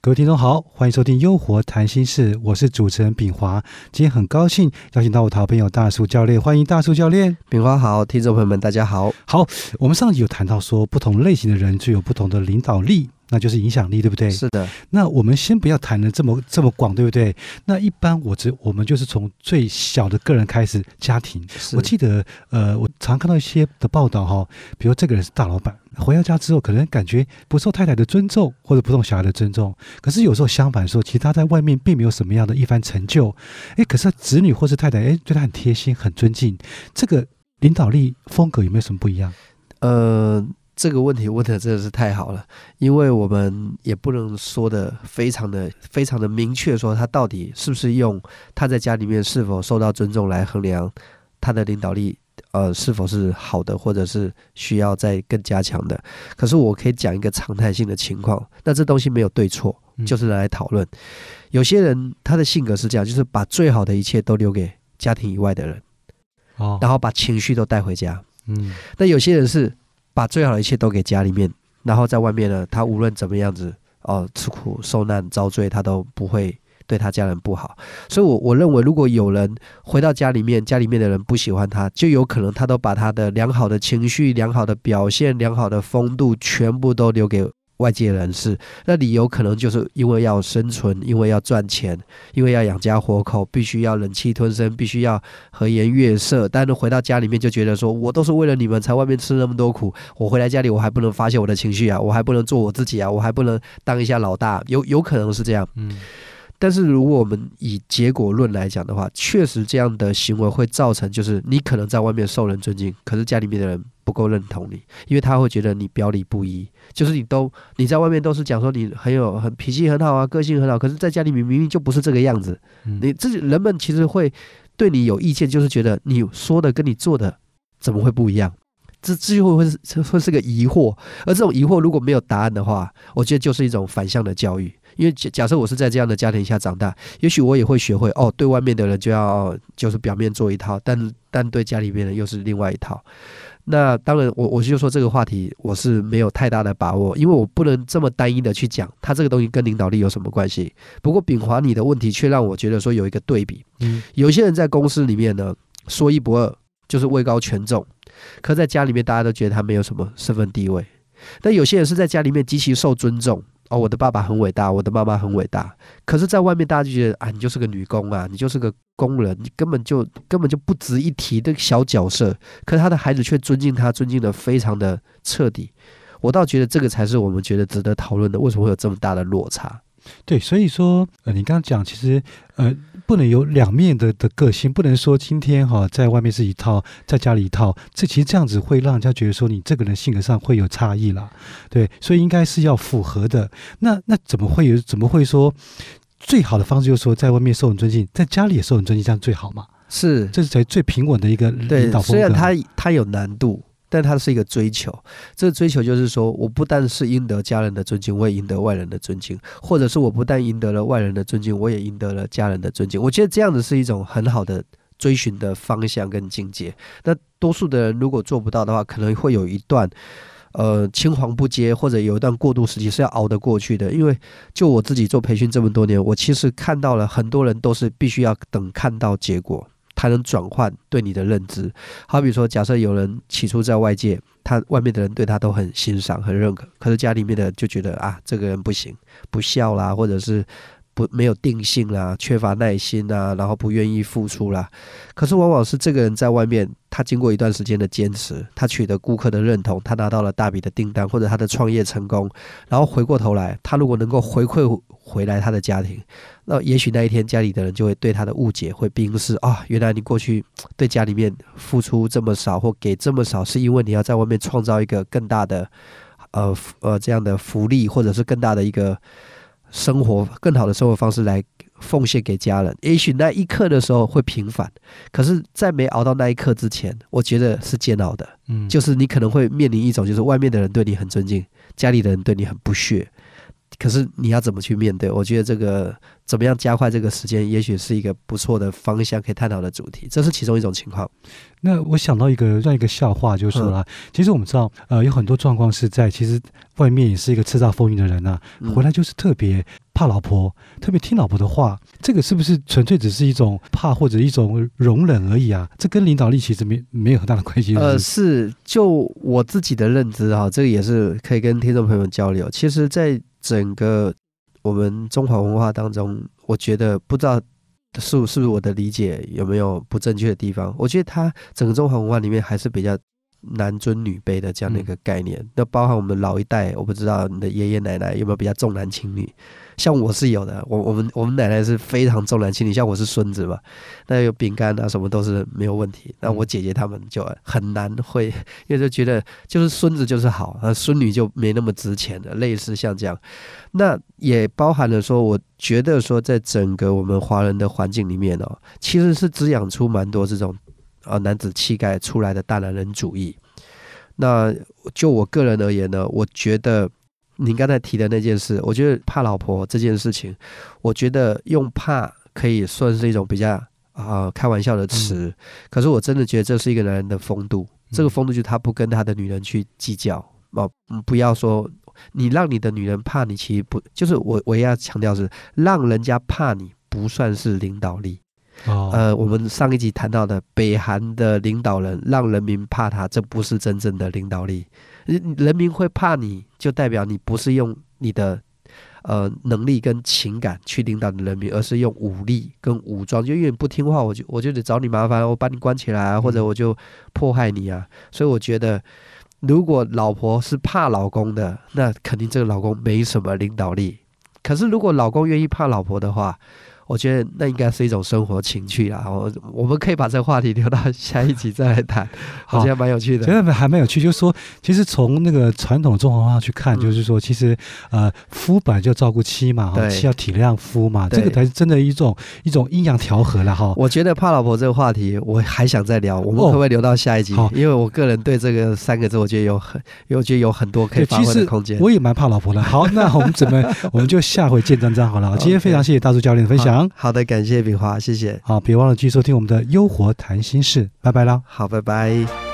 各位听众好，欢迎收听《优活谈心事》，我是主持人炳华。今天很高兴邀请到我的好朋友大树教练，欢迎大树教练。炳华好，听众朋友们大家好。好，我们上集有谈到说，不同类型的人具有不同的领导力，那就是影响力，对不对？是的。那我们先不要谈的这么这么广，对不对？那一般我只我们就是从最小的个人开始，家庭。我记得，呃，我常看到一些的报道哈，比如这个人是大老板。回到家之后，可能感觉不受太太的尊重，或者不受小孩的尊重。可是有时候相反说，其实他在外面并没有什么样的一番成就。诶，可是子女或是太太，诶，对他很贴心、很尊敬。这个领导力风格有没有什么不一样？呃，这个问题问的真的是太好了，因为我们也不能说的非常的、非常的明确，说他到底是不是用他在家里面是否受到尊重来衡量他的领导力。呃，是否是好的，或者是需要再更加强的？可是我可以讲一个常态性的情况，那这东西没有对错，就是来讨论。有些人他的性格是这样，就是把最好的一切都留给家庭以外的人，哦，然后把情绪都带回家。嗯，那有些人是把最好的一切都给家里面，然后在外面呢，他无论怎么样子，哦，吃苦受难遭罪，他都不会。对他家人不好，所以，我我认为，如果有人回到家里面，家里面的人不喜欢他，就有可能他都把他的良好的情绪、良好的表现、良好的风度，全部都留给外界人士。那理由可能就是因为要生存，因为要赚钱，因为要养家活口，必须要忍气吞声，必须要和颜悦色。但是回到家里面，就觉得说我都是为了你们才外面吃那么多苦，我回来家里我还不能发泄我的情绪啊，我还不能做我自己啊，我还不能当一下老大，有有可能是这样，嗯。但是，如果我们以结果论来讲的话，确实这样的行为会造成，就是你可能在外面受人尊敬，可是家里面的人不够认同你，因为他会觉得你表里不一，就是你都你在外面都是讲说你很有很脾气很好啊，个性很好，可是在家里面明明就不是这个样子。你自己人们其实会对你有意见，就是觉得你说的跟你做的怎么会不一样？这这就会是会是个疑惑，而这种疑惑如果没有答案的话，我觉得就是一种反向的教育。因为假假设我是在这样的家庭下长大，也许我也会学会哦，对外面的人就要就是表面做一套，但但对家里面的又是另外一套。那当然，我我就说这个话题我是没有太大的把握，因为我不能这么单一的去讲它这个东西跟领导力有什么关系。不过秉华你的问题却让我觉得说有一个对比，嗯，有些人在公司里面呢说一不二，就是位高权重，可在家里面大家都觉得他没有什么身份地位。但有些人是在家里面极其受尊重。哦，我的爸爸很伟大，我的妈妈很伟大。可是，在外面大家就觉得啊，你就是个女工啊，你就是个工人，你根本就根本就不值一提的小角色。可是他的孩子却尊敬他，尊敬的非常的彻底。我倒觉得这个才是我们觉得值得讨论的。为什么会有这么大的落差？对，所以说，呃，你刚刚讲，其实，呃，不能有两面的的个性，不能说今天哈在外面是一套，在家里一套，这其实这样子会让人家觉得说你这个人性格上会有差异啦。对，所以应该是要符合的。那那怎么会有？怎么会说最好的方式就是说在外面受人尊敬，在家里也受人尊敬，这样最好嘛？是，这是才最平稳的一个领导风格。虽然他他有难度。但它是一个追求，这个追求就是说，我不但是赢得家人的尊敬，我也赢得外人的尊敬，或者是我不但赢得了外人的尊敬，我也赢得了家人的尊敬。我觉得这样子是一种很好的追寻的方向跟境界。那多数的人如果做不到的话，可能会有一段呃青黄不接，或者有一段过渡时期是要熬得过去的。因为就我自己做培训这么多年，我其实看到了很多人都是必须要等看到结果。才能转换对你的认知。好比说，假设有人起初在外界，他外面的人对他都很欣赏、很认可，可是家里面的就觉得啊，这个人不行，不孝啦，或者是不没有定性啦，缺乏耐心啊，然后不愿意付出啦。可是往往是这个人在外面，他经过一段时间的坚持，他取得顾客的认同，他拿到了大笔的订单，或者他的创业成功，然后回过头来，他如果能够回馈回来他的家庭。那也许那一天家里的人就会对他的误解会冰释啊，原来你过去对家里面付出这么少或给这么少，是因为你要在外面创造一个更大的呃呃这样的福利，或者是更大的一个生活更好的生活方式来奉献给家人。也许那一刻的时候会平反，可是，在没熬到那一刻之前，我觉得是煎熬的。嗯，就是你可能会面临一种，就是外面的人对你很尊敬，家里的人对你很不屑。可是你要怎么去面对？我觉得这个怎么样加快这个时间，也许是一个不错的方向，可以探讨的主题。这是其中一种情况。那我想到一个另一个笑话，就是说了，其实我们知道，呃，有很多状况是在其实外面也是一个叱咤风云的人呐，回来就是特别怕老婆，特别听老婆的话。这个是不是纯粹只是一种怕或者一种容忍而已啊？这跟领导力其实没没有很大的关系。呃，是就我自己的认知哈，这个也是可以跟听众朋友们交流。其实，在整个我们中华文化当中，我觉得不知道是是不是我的理解有没有不正确的地方？我觉得它整个中华文化里面还是比较男尊女卑的这样的一个概念。那包含我们老一代，我不知道你的爷爷奶奶有没有比较重男轻女。像我是有的，我我们我们奶奶是非常重男轻女，像我是孙子嘛，那有饼干啊什么都是没有问题。那我姐姐他们就很难会，因为就觉得就是孙子就是好，那孙女就没那么值钱的，类似像这样。那也包含了说，我觉得说，在整个我们华人的环境里面哦，其实是滋养出蛮多这种啊男子气概出来的大男人主义。那就我个人而言呢，我觉得。您刚才提的那件事，我觉得怕老婆这件事情，我觉得用怕可以算是一种比较啊开玩笑的词，可是我真的觉得这是一个男人的风度，这个风度就是他不跟他的女人去计较哦，不要说你让你的女人怕你，其实不就是我我也要强调是让人家怕你不算是领导力哦，呃，我们上一集谈到的北韩的领导人让人民怕他，这不是真正的领导力。人民会怕你，就代表你不是用你的呃能力跟情感去领导的人民，而是用武力跟武装。就因为你不听话，我就我就得找你麻烦，我把你关起来啊，或者我就迫害你啊。所以我觉得，如果老婆是怕老公的，那肯定这个老公没什么领导力。可是如果老公愿意怕老婆的话，我觉得那应该是一种生活情趣啦。我我们可以把这个话题留到下一集再来谈，好像蛮有趣的。觉得还蛮有趣，就是说，其实从那个传统中华文化去看，就是说，其实呃，夫本来就照顾妻嘛，妻要体谅夫嘛，这个才是真的一种一种阴阳调和了哈。我觉得怕老婆这个话题，我还想再聊，我们可不可以留到下一集？因为我个人对这个三个字，我觉得有很，我觉得有很多可以发挥的空间。我也蛮怕老婆的。好，那我们怎么，我们就下回见真章好了。今天非常谢谢大叔教练的分享。好的，感谢炳华，谢谢。好，别忘了继续收听我们的《优活谈心事》，拜拜了。好，拜拜。